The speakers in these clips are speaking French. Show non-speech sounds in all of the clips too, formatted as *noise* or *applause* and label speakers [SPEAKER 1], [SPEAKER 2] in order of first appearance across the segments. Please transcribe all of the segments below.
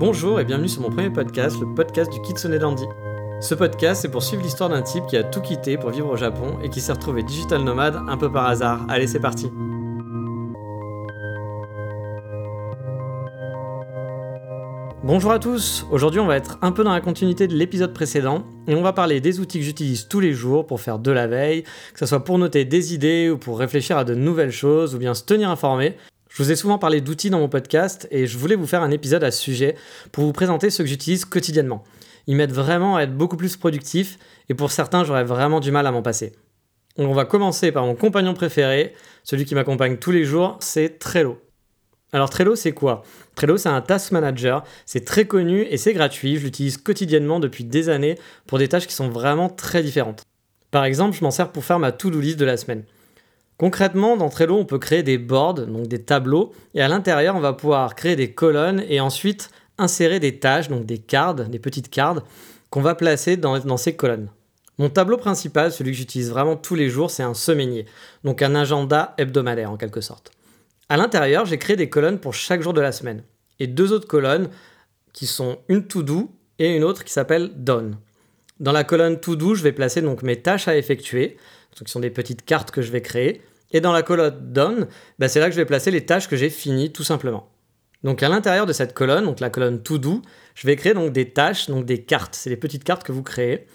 [SPEAKER 1] Bonjour et bienvenue sur mon premier podcast, le podcast du Kitsune Dandy. Ce podcast, c'est pour suivre l'histoire d'un type qui a tout quitté pour vivre au Japon et qui s'est retrouvé digital nomade un peu par hasard. Allez, c'est parti. Bonjour à tous, aujourd'hui on va être un peu dans la continuité de l'épisode précédent et on va parler des outils que j'utilise tous les jours pour faire de la veille, que ce soit pour noter des idées ou pour réfléchir à de nouvelles choses ou bien se tenir informé. Je vous ai souvent parlé d'outils dans mon podcast et je voulais vous faire un épisode à ce sujet pour vous présenter ceux que j'utilise quotidiennement. Ils m'aident vraiment à être beaucoup plus productif et pour certains j'aurais vraiment du mal à m'en passer. On va commencer par mon compagnon préféré, celui qui m'accompagne tous les jours, c'est Trello. Alors Trello c'est quoi? Trello c'est un task manager, c'est très connu et c'est gratuit, je l'utilise quotidiennement depuis des années pour des tâches qui sont vraiment très différentes. Par exemple, je m'en sers pour faire ma to-do list de la semaine. Concrètement, dans Trello, on peut créer des boards, donc des tableaux, et à l'intérieur, on va pouvoir créer des colonnes et ensuite insérer des tâches, donc des cartes, des petites cartes, qu'on va placer dans, ces colonnes. Mon tableau principal, celui que j'utilise vraiment tous les jours, c'est un semainier, donc un agenda hebdomadaire en quelque sorte. À l'intérieur, j'ai créé des colonnes pour chaque jour de la semaine, et deux autres colonnes qui sont une to-do et une autre qui s'appelle done. Dans la colonne to do, je vais placer donc mes tâches à effectuer, qui sont des petites cartes que je vais créer. Et dans la colonne done, bah, c'est là que je vais placer les tâches que j'ai finies tout simplement. Donc à l'intérieur de cette colonne, donc la colonne to do, je vais créer donc des tâches, donc des cartes. C'est des petites cartes que vous créez.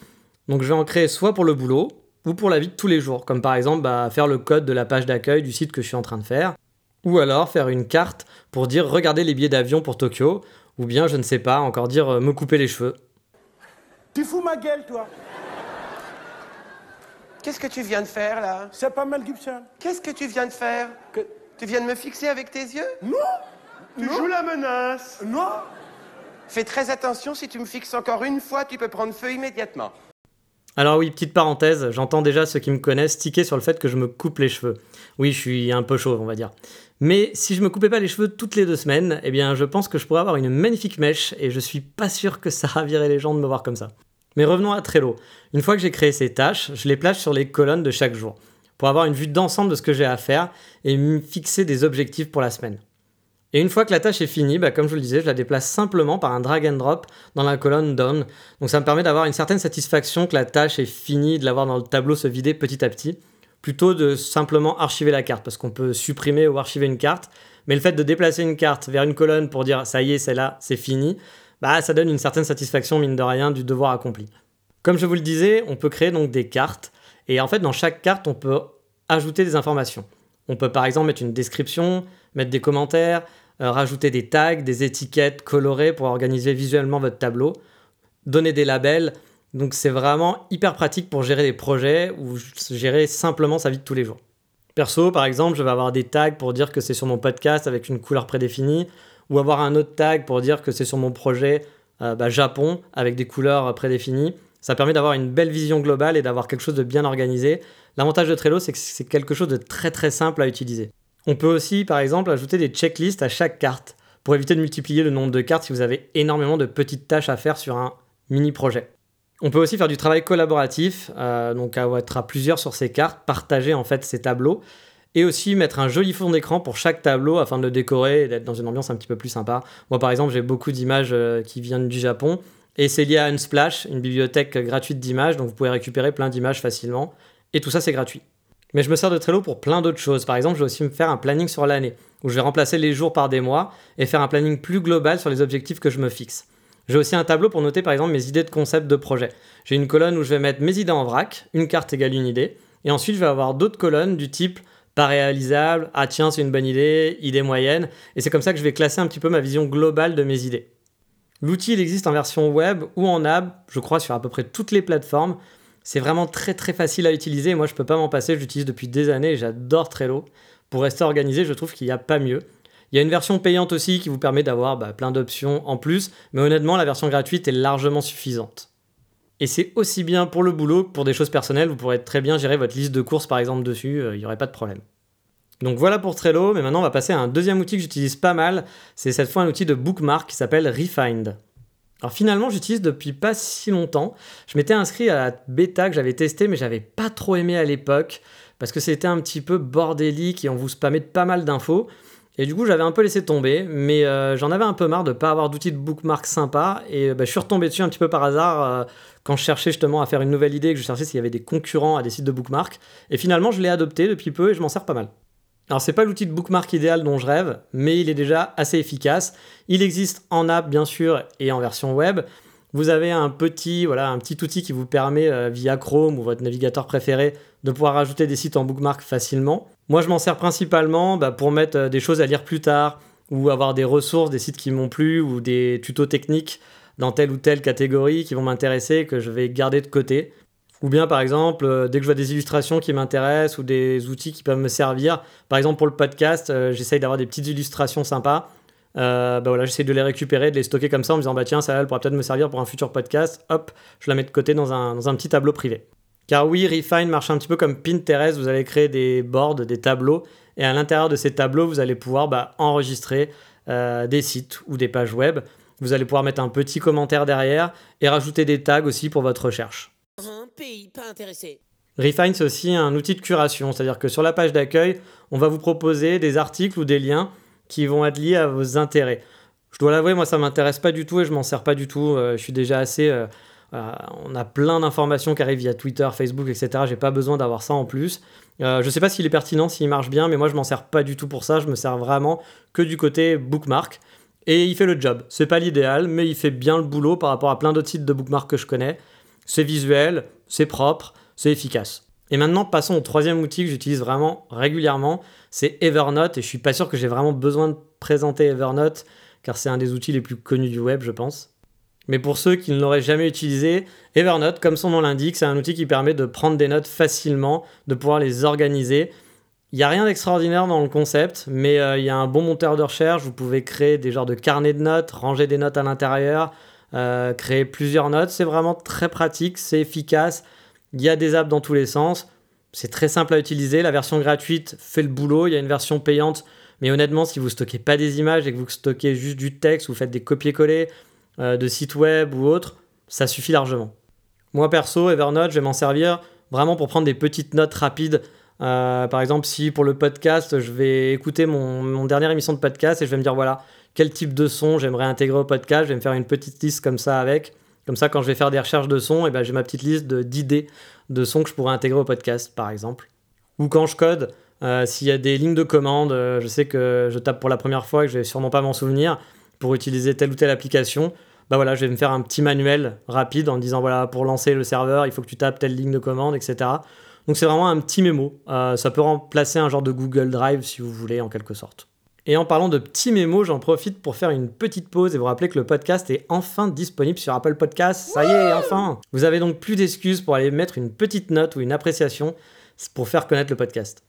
[SPEAKER 1] Donc je vais en créer soit pour le boulot ou pour la vie de tous les jours, comme par exemple bah, faire le code de la page d'accueil du site que je suis en train de faire, ou alors faire une carte pour dire regardez les billets d'avion pour Tokyo, ou bien je ne sais pas, encore dire euh, me couper les cheveux.
[SPEAKER 2] Tu fous ma gueule, toi
[SPEAKER 3] Qu'est-ce que tu viens de faire, là
[SPEAKER 2] C'est pas Mel Gibson.
[SPEAKER 3] Qu'est-ce que tu viens de faire
[SPEAKER 2] Que...
[SPEAKER 3] Tu viens de me fixer avec tes yeux
[SPEAKER 2] Non
[SPEAKER 3] Tu joues la menace
[SPEAKER 2] Non
[SPEAKER 3] Fais très attention, si tu me fixes encore une fois, tu peux prendre feu immédiatement.
[SPEAKER 1] Alors oui, petite parenthèse, j'entends déjà ceux qui me connaissent tiquer sur le fait que je me coupe les cheveux. Oui, je suis un peu chauve, on va dire. Mais si je me coupais pas les cheveux toutes les deux semaines, eh bien je pense que je pourrais avoir une magnifique mèche et je suis pas sûr que ça *laughs* ravirait les gens de me voir comme ça. Mais revenons à Trello. Une fois que j'ai créé ces tâches, je les place sur les colonnes de chaque jour pour avoir une vue d'ensemble de ce que j'ai à faire et me fixer des objectifs pour la semaine. Et une fois que la tâche est finie, bah, comme je vous le disais, je la déplace simplement par un drag and drop dans la colonne Done. Donc ça me permet d'avoir une certaine satisfaction que la tâche est finie, de l'avoir dans le tableau se vider petit à petit, plutôt de simplement archiver la carte, parce qu'on peut supprimer ou archiver une carte. Mais le fait de déplacer une carte vers une colonne pour dire ça y est, c'est là, c'est fini, bah, ça donne une certaine satisfaction, mine de rien, du devoir accompli. Comme je vous le disais, on peut créer donc des cartes, et en fait, dans chaque carte, on peut ajouter des informations. On peut par exemple mettre une description, mettre des commentaires, euh, rajouter des tags, des étiquettes colorées pour organiser visuellement votre tableau, donner des labels. Donc c'est vraiment hyper pratique pour gérer des projets ou gérer simplement sa vie de tous les jours. Perso, par exemple, je vais avoir des tags pour dire que c'est sur mon podcast avec une couleur prédéfinie, ou avoir un autre tag pour dire que c'est sur mon projet euh, bah, Japon avec des couleurs prédéfinies. Ça permet d'avoir une belle vision globale et d'avoir quelque chose de bien organisé. L'avantage de Trello, c'est que c'est quelque chose de très très simple à utiliser. On peut aussi, par exemple, ajouter des checklists à chaque carte pour éviter de multiplier le nombre de cartes si vous avez énormément de petites tâches à faire sur un mini projet. On peut aussi faire du travail collaboratif, euh, donc être à plusieurs sur ces cartes, partager en fait ces tableaux et aussi mettre un joli fond d'écran pour chaque tableau afin de le décorer et d'être dans une ambiance un petit peu plus sympa. Moi par exemple j'ai beaucoup d'images euh, qui viennent du Japon et c'est lié à Unsplash, une bibliothèque gratuite d'images, donc vous pouvez récupérer plein d'images facilement et tout ça c'est gratuit. Mais je me sers de Trello pour plein d'autres choses. Par exemple, je vais aussi me faire un planning sur l'année, où je vais remplacer les jours par des mois et faire un planning plus global sur les objectifs que je me fixe. J'ai aussi un tableau pour noter par exemple mes idées de concept de projet. J'ai une colonne où je vais mettre mes idées en vrac, une carte égale une idée, et ensuite je vais avoir d'autres colonnes du type pas réalisable, ah tiens, c'est une bonne idée, idée moyenne, et c'est comme ça que je vais classer un petit peu ma vision globale de mes idées. L'outil, il existe en version web ou en app, je crois, sur à peu près toutes les plateformes. C'est vraiment très très facile à utiliser, moi je peux pas m'en passer, j'utilise depuis des années et j'adore Trello. Pour rester organisé, je trouve qu'il n'y a pas mieux. Il y a une version payante aussi qui vous permet d'avoir bah, plein d'options en plus, mais honnêtement, la version gratuite est largement suffisante. Et c'est aussi bien pour le boulot que pour des choses personnelles. Vous pourrez très bien gérer votre liste de courses par exemple dessus, euh, il n'y aurait pas de problème. Donc voilà pour Trello, mais maintenant on va passer à un deuxième outil que j'utilise pas mal. C'est cette fois un outil de bookmark qui s'appelle Refind. Alors finalement, j'utilise depuis pas si longtemps. Je m'étais inscrit à la bêta que j'avais testée, mais j'avais pas trop aimé à l'époque parce que c'était un petit peu bordélique et on vous spammait de pas mal d'infos. Et du coup, j'avais un peu laissé tomber, mais euh, j'en avais un peu marre de pas avoir d'outils de bookmark sympa. Et bah, je suis retombé dessus un petit peu par hasard euh, quand je cherchais justement à faire une nouvelle idée, que je cherchais s'il y avait des concurrents à des sites de bookmark. Et finalement, je l'ai adopté depuis peu et je m'en sers pas mal. Alors, c'est pas l'outil de bookmark idéal dont je rêve, mais il est déjà assez efficace. Il existe en app, bien sûr, et en version web. Vous avez un petit, voilà, un petit outil qui vous permet, euh, via Chrome ou votre navigateur préféré, de pouvoir ajouter des sites en bookmark facilement. Moi, je m'en sers principalement bah, pour mettre euh, des choses à lire plus tard, ou avoir des ressources, des sites qui m'ont plu, ou des tutos techniques dans telle ou telle catégorie qui vont m'intéresser, que je vais garder de côté. Ou bien, par exemple, euh, dès que je vois des illustrations qui m'intéressent ou des outils qui peuvent me servir, par exemple pour le podcast, j'essaye d'avoir des petites illustrations sympas euh, bah voilà, j'essaie de les récupérer, de les stocker comme ça en me disant bah tiens, ça elle peut-être me servir pour un futur podcast. Hop, je la mets de côté dans un, dans un petit tableau privé. Car oui, Refine marche un petit peu comme Pinterest, vous allez créer des boards, des tableaux, et à l'intérieur de ces tableaux, vous allez pouvoir bah, enregistrer euh, des sites ou des pages web. Vous allez pouvoir mettre un petit commentaire derrière et rajouter des tags aussi pour votre recherche.
[SPEAKER 4] Un pays pas intéressé.
[SPEAKER 1] Refine, c'est aussi un outil de curation, c'est-à-dire que sur la page d'accueil, on va vous proposer des articles ou des liens qui vont être liés à vos intérêts. Je dois l'avouer, moi ça m'intéresse pas du tout et je m'en sers pas du tout. Euh, je suis déjà assez. Euh, euh, on a plein d'informations qui arrivent via Twitter, Facebook, etc. J'ai pas besoin d'avoir ça en plus. je sais pas s'il est pertinent, s'il marche bien, mais moi je m'en sers pas du tout pour ça. Je me sers vraiment que du côté bookmark. Et il fait le job. C'est pas l'idéal, mais il fait bien le boulot par rapport à plein d'autres sites de bookmark que je connais. C'est visuel, c'est propre, c'est efficace. Et maintenant, passons au troisième outil que j'utilise vraiment régulièrement, c'est Evernote. Et je suis pas sûr que j'ai vraiment besoin de présenter Evernote, car c'est un des outils les plus connus du web, je pense. Mais pour ceux qui ne l'auraient jamais utilisé, Evernote, comme son nom l'indique, c'est un outil qui permet de prendre des notes facilement, de pouvoir les organiser. Il n'y a rien d'extraordinaire dans le concept, mais euh, il y a un bon monteur de recherche. Vous pouvez créer des genres de carnets de notes, ranger des notes à l'intérieur, euh, créer plusieurs notes. C'est vraiment très pratique, c'est efficace. Il y a des apps dans tous les sens. C'est très simple à utiliser. La version gratuite fait le boulot. Il y a une version payante. Mais honnêtement, si vous stockez pas des images et que vous stockez juste du texte, vous faites des copier-coller euh, de sites web ou autres, ça suffit largement. Moi perso, Evernote, je vais m'en servir vraiment pour prendre des petites notes rapides. Euh, par exemple, si pour le podcast, je vais écouter mon, mon, dernière émission de podcast et je vais me dire voilà, quel type de son j'aimerais intégrer au podcast, je vais me faire une petite liste comme ça avec. Comme ça, quand je vais faire des recherches de sons, eh ben, j'ai ma petite liste d'idées de, sons que je pourrais intégrer au podcast, par exemple. Ou quand je code, euh, s'il y a des lignes de commande, je sais que je tape pour la première fois et que je vais sûrement pas m'en souvenir pour utiliser telle ou telle application. Bah voilà, je vais me faire un petit manuel rapide en disant voilà, pour lancer le serveur, il faut que tu tapes telle ligne de commande, etc. Donc c'est vraiment un petit mémo. Euh, ça peut remplacer un genre de Google Drive si vous voulez, en quelque sorte. Et en parlant de petits mémos, j'en profite pour faire une petite pause et vous rappeler que le podcast est enfin disponible sur Apple Podcasts. Ça y est, enfin Vous avez donc plus d'excuses pour aller mettre une petite note ou une appréciation pour faire connaître le podcast.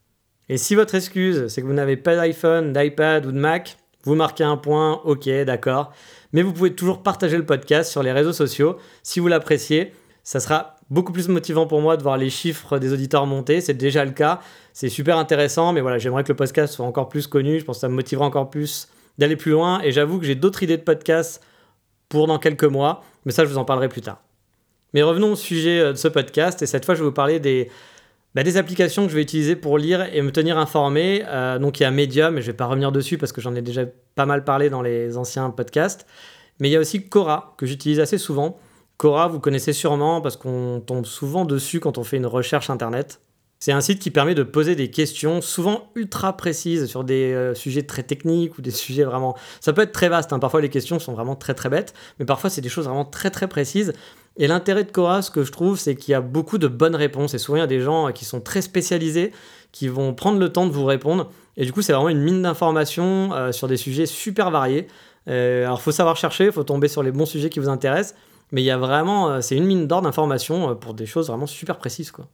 [SPEAKER 1] Et si votre excuse, c'est que vous n'avez pas d'iPhone, d'iPad ou de Mac, vous marquez un point, ok, d'accord. Mais vous pouvez toujours partager le podcast sur les réseaux sociaux si vous l'appréciez. Ça sera beaucoup plus motivant pour moi de voir les chiffres des auditeurs monter. C'est déjà le cas. C'est super intéressant, mais voilà, j'aimerais que le podcast soit encore plus connu. Je pense que ça me motivera encore plus d'aller plus loin. Et j'avoue que j'ai d'autres idées de podcast pour dans quelques mois, mais ça, je vous en parlerai plus tard. Mais revenons au sujet euh, de ce podcast, et cette fois, je vais vous parler des, bah, des applications que je vais utiliser pour lire et me tenir informé. Euh, donc, il y a Medium, mais je ne vais pas revenir dessus parce que j'en ai déjà pas mal parlé dans les anciens podcasts. Mais il y a aussi Cora, que j'utilise assez souvent. Cora, vous connaissez sûrement parce qu'on tombe souvent dessus quand on fait une recherche internet. C'est un site qui permet de poser des questions souvent ultra précises sur des euh, sujets très techniques ou des *laughs* sujets vraiment... Ça peut être très vaste, hein. parfois les questions sont vraiment très très bêtes, mais parfois c'est des choses vraiment très très précises. Et l'intérêt de Cora, ce que je trouve, c'est qu'il y a beaucoup de bonnes réponses. Et souvent, il y a des gens qui sont très spécialisés, qui vont prendre le temps de vous répondre. Et du coup, c'est vraiment une mine d'informations euh, sur des sujets super variés. Euh, alors, il faut savoir chercher, il faut tomber sur les bons sujets qui vous intéressent. Mais il y a vraiment, euh, c'est une mine d'or d'informations euh, pour des choses vraiment super précises, quoi.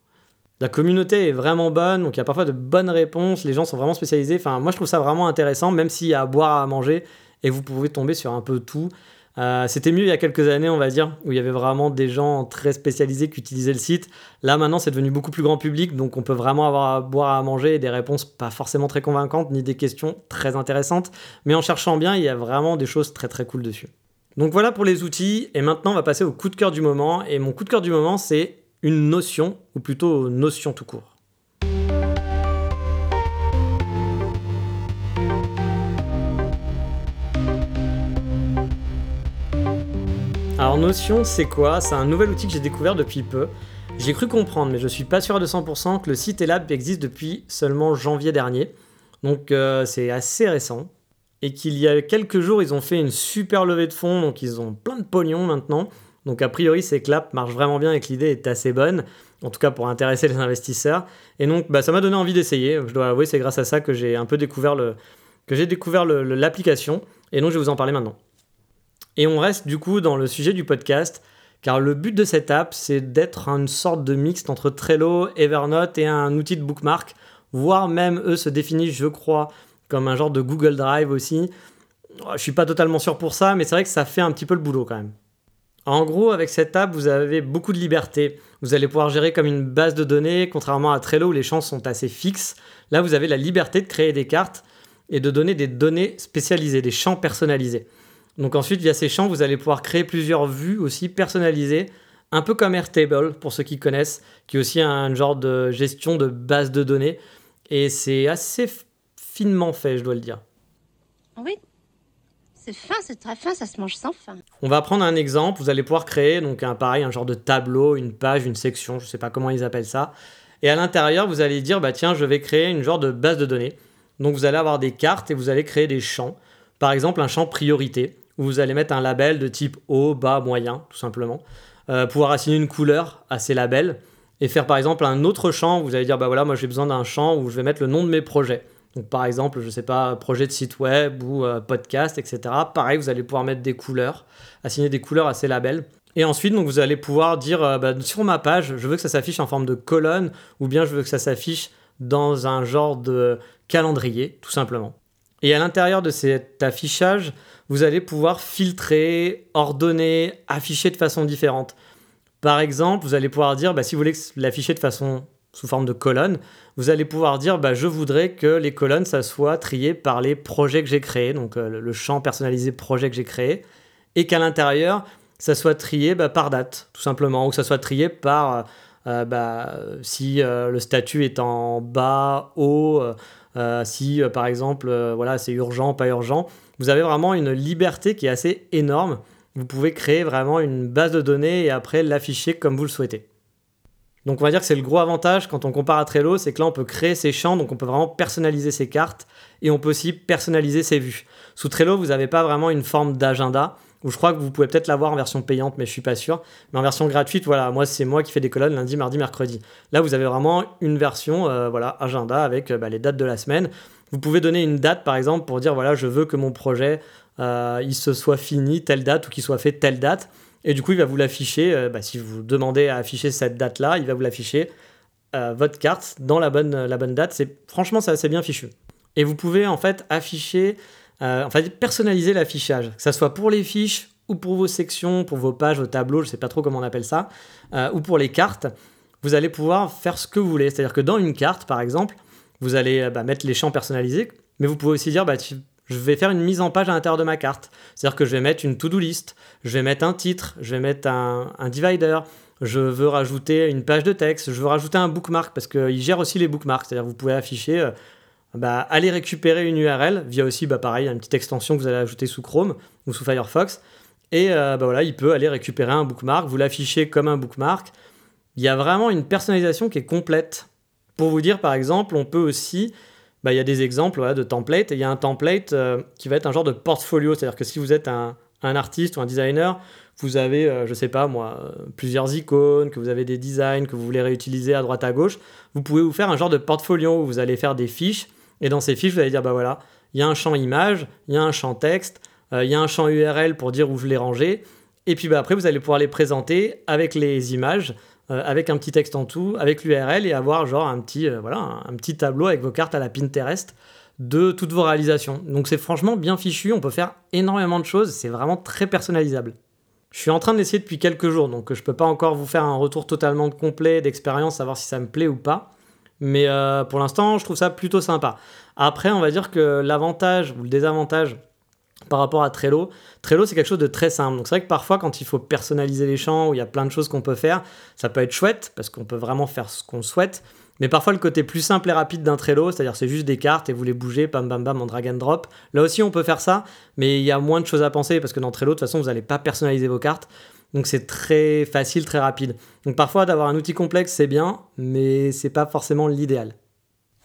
[SPEAKER 1] La communauté est vraiment bonne, donc il y a parfois de bonnes réponses, les gens sont vraiment spécialisés. Enfin, moi je trouve ça vraiment intéressant, même s'il y a à boire, à manger, et vous pouvez tomber sur un peu tout. Euh, c'était mieux il y a quelques années, on va dire, où il y avait vraiment des gens très spécialisés qui utilisaient le site. Là, maintenant, c'est devenu beaucoup plus grand public, donc on peut vraiment avoir à boire, à manger et des réponses pas forcément très convaincantes, ni des questions très intéressantes. Mais en cherchant bien, il y a vraiment des choses très très cool dessus. Donc voilà pour les outils, et maintenant on va passer au coup de cœur du moment, et mon coup de cœur du moment c'est une notion, ou plutôt notion tout court. Notion, c'est quoi? C'est un nouvel outil que j'ai découvert depuis peu. J'ai cru comprendre, mais je suis pas sûr à 200% que le site et l'app existent depuis seulement janvier dernier. Donc euh, c'est assez récent. Et qu'il y a quelques jours, ils ont fait une super levée de fonds, donc ils ont plein de pognon maintenant. Donc a priori, c'est que l'app marche vraiment bien et que l'idée est assez bonne, en tout cas pour intéresser les investisseurs. Et donc bah, ça m'a donné envie d'essayer. Je dois avouer, c'est grâce à ça que j'ai un peu découvert l'application. Et donc je vais vous en parler maintenant. Et on reste du coup dans le sujet du podcast, car le but de cette app, c'est d'être une sorte de mixte entre Trello, Evernote et un outil de bookmark, voire même eux se définissent, je crois, comme un genre de Google Drive aussi. Je suis pas totalement sûr pour ça, mais c'est vrai que ça fait un petit peu le boulot quand même. En gros, avec cette app, vous avez beaucoup de liberté. Vous allez pouvoir gérer comme une base de données, contrairement à Trello où les champs sont assez fixes. Là, vous avez la liberté de créer des cartes et de donner des données spécialisées, des champs personnalisés. Donc ensuite, via ces champs, vous allez pouvoir créer plusieurs vues aussi personnalisées, un peu comme Airtable, pour ceux qui connaissent, qui est aussi un genre de gestion de base de données. Et c'est assez finement fait, je dois le dire.
[SPEAKER 5] Oui, c'est fin, c'est très fin, ça se mange sans fin.
[SPEAKER 1] On va prendre un exemple, vous allez pouvoir créer donc un pareil, un genre de tableau, une page, une section, je ne sais pas comment ils appellent ça. Et à l'intérieur, vous allez dire, bah tiens, je vais créer une genre de base de données. Donc vous allez avoir des cartes et vous allez créer des champs. Par exemple, un champ priorité, vous allez mettre un label de type haut, bas, moyen, tout simplement. Euh, pouvoir assigner une couleur à ces labels et faire par exemple un autre champ où vous allez dire, bah voilà, moi j'ai besoin d'un champ où je vais mettre le nom de mes projets. Donc par exemple, je ne sais pas, projet de site web ou euh, podcast, etc. Pareil, vous allez pouvoir mettre des couleurs, assigner des couleurs à ces labels. Et ensuite, vous allez pouvoir dire euh, bah, sur ma page, je veux que ça s'affiche en forme de colonne, ou bien je veux que ça s'affiche dans un genre de calendrier, tout simplement. Et à l'intérieur de cet affichage, vous allez pouvoir filtrer, ordonner, afficher de façon différente. Par exemple, vous allez pouvoir dire, bah, si vous voulez l'afficher de façon sous forme de colonne, vous allez pouvoir dire bah, je voudrais que les colonnes ça soit trié par les projets que j'ai créés, donc euh, le champ personnalisé projet que j'ai créé, et qu'à l'intérieur ça soit trié bah, par date, tout simplement, ou que ça soit trié par euh, euh, si le statut est en bas, haut, si par exemple voilà c'est urgent, pas urgent. Vous avez vraiment une liberté qui est assez énorme. Vous pouvez créer vraiment une base de données et après l'afficher comme vous le souhaitez. Donc on va dire que c'est le gros avantage quand on compare à Trello, c'est que là on peut créer ses champs, donc on peut vraiment personnaliser ses cartes et on peut aussi personnaliser ses vues. Sous Trello, vous n'avez pas vraiment une forme d'agenda, où je crois que vous pouvez peut-être l'avoir en version payante, mais je suis pas sûr. Mais en version gratuite, voilà, moi c'est moi qui fais des colonnes lundi, mardi, mercredi. Là vous avez vraiment une version, euh, voilà, agenda avec euh, bah, les dates de la semaine. Vous pouvez donner une date par exemple pour dire voilà, je veux que mon projet euh, il se soit fini telle date ou qu'il soit fait telle date. Et du coup, il va vous l'afficher, bah, si vous demandez à afficher cette date-là, il va vous l'afficher, votre carte, dans la bonne, la bonne date. C'est, franchement, c'est assez bien fichu. Et vous pouvez en fait afficher, euh, en personnaliser l'affichage, que ce soit pour les fiches ou pour vos sections, pour vos pages, vos tableaux, je ne sais pas trop comment on appelle ça, ou pour les cartes. Vous allez pouvoir faire ce que vous voulez. C'est-à-dire que dans une carte, par exemple, vous allez bah, mettre les champs personnalisés, mais vous pouvez aussi dire, bah, je vais faire une mise en page à l'intérieur de ma carte. C'est-à-dire que je vais mettre une to-do list, je vais mettre un titre, je vais mettre un, divider, je veux rajouter une page de texte, je veux rajouter un bookmark parce qu'il gère aussi les bookmarks. C'est-à-dire que vous pouvez afficher, euh, bah, aller récupérer une URL via aussi, bah, pareil, une petite extension que vous allez ajouter sous Chrome ou sous Firefox. Et euh, bah, voilà, il peut aller récupérer un bookmark, vous l'affichez comme un bookmark. Il y a vraiment une personnalisation qui est complète. Pour vous dire, par exemple, on peut aussi bah, il y a des exemples de templates. Et il y a un template euh, qui va être un genre de portfolio. C'est-à-dire que si vous êtes un, artiste ou un designer, vous avez, euh, je sais pas moi, euh, plusieurs icônes, que vous avez des designs que vous voulez réutiliser à droite à gauche, vous pouvez vous faire un genre de portfolio où vous allez faire des fiches. Et dans ces fiches, vous allez dire, bah voilà, il y a un champ image, il y a un champ texte, il y a un champ URL pour dire où je l'ai rangé. Et puis bah, après, vous allez pouvoir les présenter avec les images euh, avec un petit texte en tout, avec l'URL et avoir genre un petit, euh, voilà, un, petit tableau avec vos cartes à la Pinterest de toutes vos réalisations. Donc c'est franchement bien fichu, on peut faire énormément de choses, c'est vraiment très personnalisable. Je suis en train de l'essayer depuis quelques jours, donc je peux pas encore vous faire un retour totalement complet d'expérience, savoir si ça me plaît ou pas. Mais euh, pour l'instant, je trouve ça plutôt sympa. Après, on va dire que l'avantage ou le désavantage par rapport à Trello. Trello, c'est quelque chose de très simple. Donc c'est vrai que parfois, quand il faut personnaliser les champs, où il y a plein de choses qu'on peut faire, ça peut être chouette, parce qu'on peut vraiment faire ce qu'on souhaite. Mais parfois, le côté plus simple et rapide d'un Trello, c'est-à-dire c'est juste des cartes et vous les bougez, bam bam bam, en drag and drop. Là aussi, on peut faire ça, mais il y a moins de choses à penser, parce que dans Trello, de toute façon, vous n'allez pas personnaliser vos cartes. Donc c'est très facile, très rapide. Donc parfois d'avoir un outil complexe c'est bien, mais c'est pas forcément l'idéal.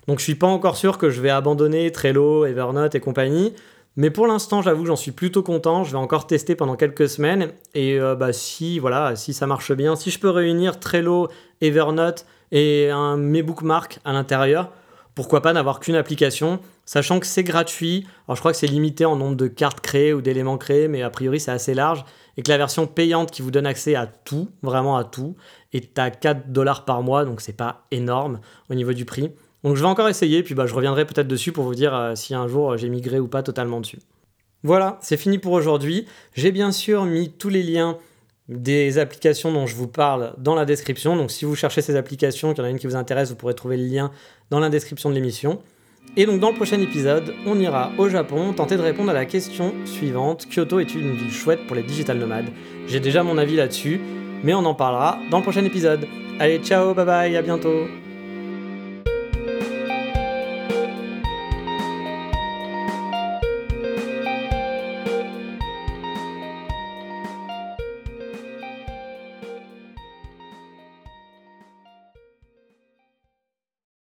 [SPEAKER 1] Donc je suis pas encore sûr que je vais abandonner Trello, Evernote et compagnie. Mais pour l'instant, j'avoue que j'en suis plutôt content. Je vais encore tester pendant quelques semaines. Et euh, bah, si, voilà, si ça marche bien, si je peux réunir Trello, Evernote et mes bookmarks à l'intérieur, pourquoi pas n'avoir qu'une application, sachant que c'est gratuit. Alors je crois que c'est limité en nombre de cartes créées ou d'éléments créés, mais a priori c'est assez large. Et que la version payante qui vous donne accès à tout, vraiment à tout, est à 4 dollars par mois, donc c'est pas énorme au niveau du prix. Donc je vais encore essayer, puis bah, je reviendrai peut-être dessus pour vous dire euh, si un jour euh, j'ai migré ou pas totalement dessus. Voilà, c'est fini pour aujourd'hui. J'ai bien sûr mis tous les liens des applications dont je vous parle dans la description. Donc si vous cherchez ces applications, qu'il y en a une qui vous intéresse, vous pourrez trouver le lien dans la description de l'émission. Et donc dans le prochain épisode, on ira au Japon tenter de répondre à la question suivante. Kyoto est une ville chouette pour les digital nomades J'ai déjà mon avis là-dessus, mais on en parlera dans le prochain épisode. Allez, ciao, bye bye, à bientôt